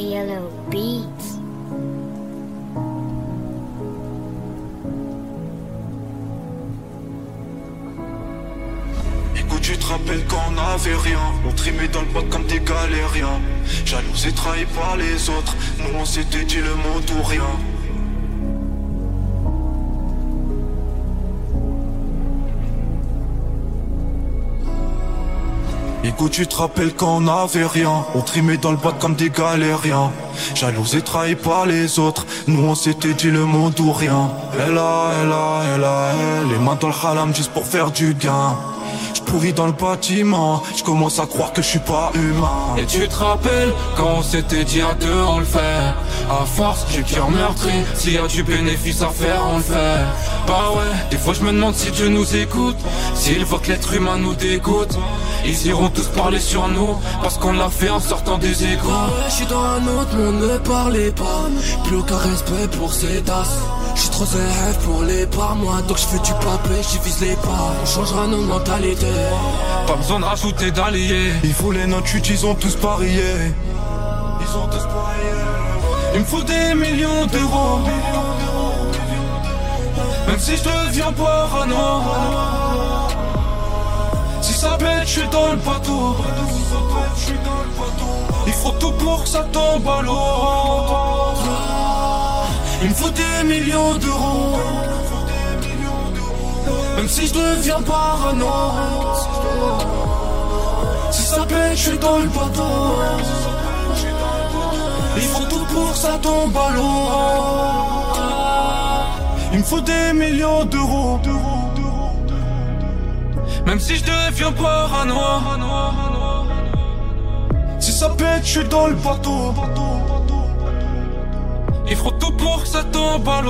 Yellow. Écoute, tu te rappelles quand on avait rien. On trimait dans le bois comme des galériens. Jaloux et trahi par les autres. Nous on s'était dit le mot ou rien Tu te rappelles quand on avait rien. On trimait dans le bois comme des galériens. Jaloux et trahi par les autres. Nous on s'était dit le mot ou rien. Elle a, elle a, elle a, elle. Les mains dans le halam juste pour faire du gain. Pourri dans le bâtiment. Je commence à croire que je suis pas humain. Et tu te rappelles quand on s'était dit à deux on le fait À force j'ai cœur meurtri. S'il y a du bénéfice à faire on le fait. Bah ouais Des fois je me demande si Dieu nous écoute. S'il voit que l'être humain nous dégoûte Ils iront tous parler sur nous Parce qu'on l'a fait en sortant des égouts. Bah ouais, Je suis dans un autre monde ne parlez pas. Plus aucun respect pour ces tasses. Je suis trop rêve pour les par moi. Donc je fais du papier, je vise les pas. On changera nos mentalités. Pas besoin de rajouter d'alliés. Il faut les notes ils ont tous parié Ils ont tous parié Il me faut des millions d'euros. Même si je deviens parano. Si ça pète, je suis dans le bateau. Il faut tout pour que ça tombe à l'eau. Il me faut des millions d'euros. Même si je deviens parano. Si ça pète, je suis dans le bateau Il faut tout pour ça tombe à Il me faut des millions d'euros Même si je deviens parano. Si ça pète, je suis dans le bateau. Il faut tout pour ça tombe à